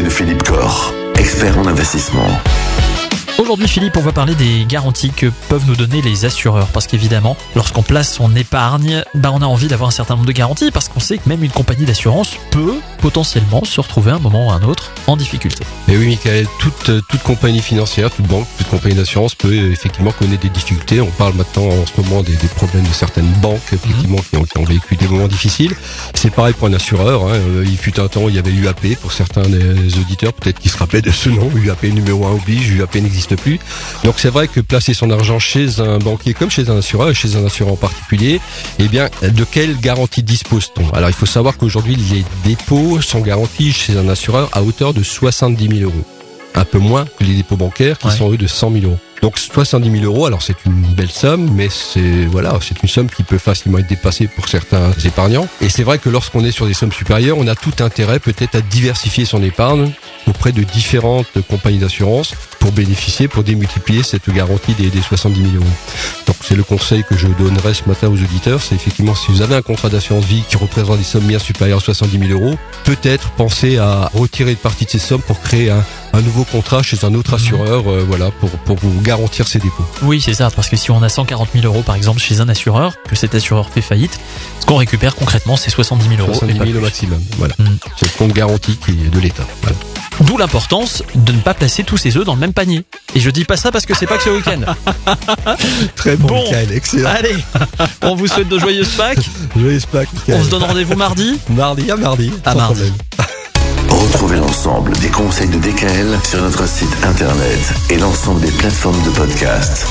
de Philippe Corr, expert en investissement. Aujourd'hui, Philippe, on va parler des garanties que peuvent nous donner les assureurs. Parce qu'évidemment, lorsqu'on place son épargne, bah, on a envie d'avoir un certain nombre de garanties parce qu'on sait que même une compagnie d'assurance peut potentiellement se retrouver à un moment ou à un autre en difficulté. Et oui, Michael, toute, euh, toute compagnie financière, toute banque, toute compagnie d'assurance peut effectivement connaître des difficultés. On parle maintenant en ce moment des, des problèmes de certaines banques, effectivement, qui, ont, qui ont vécu des moments difficiles. C'est pareil pour un assureur. Hein. Euh, Il fut un temps où il y avait UAP pour certains des auditeurs, peut-être qui se rappelaient de ce nom. UAP numéro 1 oblige, UAP n'existe plus. Donc c'est vrai que placer son argent chez un banquier comme chez un assureur, et chez un assureur en particulier, eh bien, de quelle garantie dispose-t-on? Alors il faut savoir qu'aujourd'hui, les dépôts sont garantis chez un assureur à hauteur de 70 000 euros. Un peu moins que les dépôts bancaires qui Ouais. sont eux de 100 000 euros. Donc 70 000 euros, alors c'est une belle somme, mais c'est voilà, c'est une somme qui peut facilement être dépassée pour certains épargnants. Et c'est vrai que lorsqu'on est sur des sommes supérieures, on a tout intérêt peut-être à diversifier son épargne auprès de différentes compagnies d'assurance pour bénéficier, pour démultiplier cette garantie des, des 70 000 euros. C'est le conseil que je donnerais ce matin aux auditeurs, c'est effectivement si vous avez un contrat d'assurance vie qui représente des sommes bien supérieures à 70 000 euros, peut-être penser à retirer une partie de ces sommes pour créer un, un nouveau contrat chez un autre assureur, euh, voilà, pour, pour vous garantir ses dépôts. Oui, c'est ça, parce que si on a 140 000 euros par exemple chez un assureur, que cet assureur fait faillite, ce qu'on récupère concrètement c'est 70 000 euros. 70 et pas 000 au maximum, voilà. Mm. C'est le compte garanti qui est de l'État. Voilà. D'où l'importance de ne pas placer tous ses œufs dans le même panier. Et je dis pas ça parce que c'est pas que ce week-end. Très bon, Bon. Michael, excellent. Allez, on vous souhaite de joyeuses Pâques. Joyeux Pâques, Michael. On se donne rendez-vous mardi. mardi à mardi. À sans mardi. problème. Retrouvez l'ensemble des conseils de DKL sur notre site internet et l'ensemble des plateformes de podcast.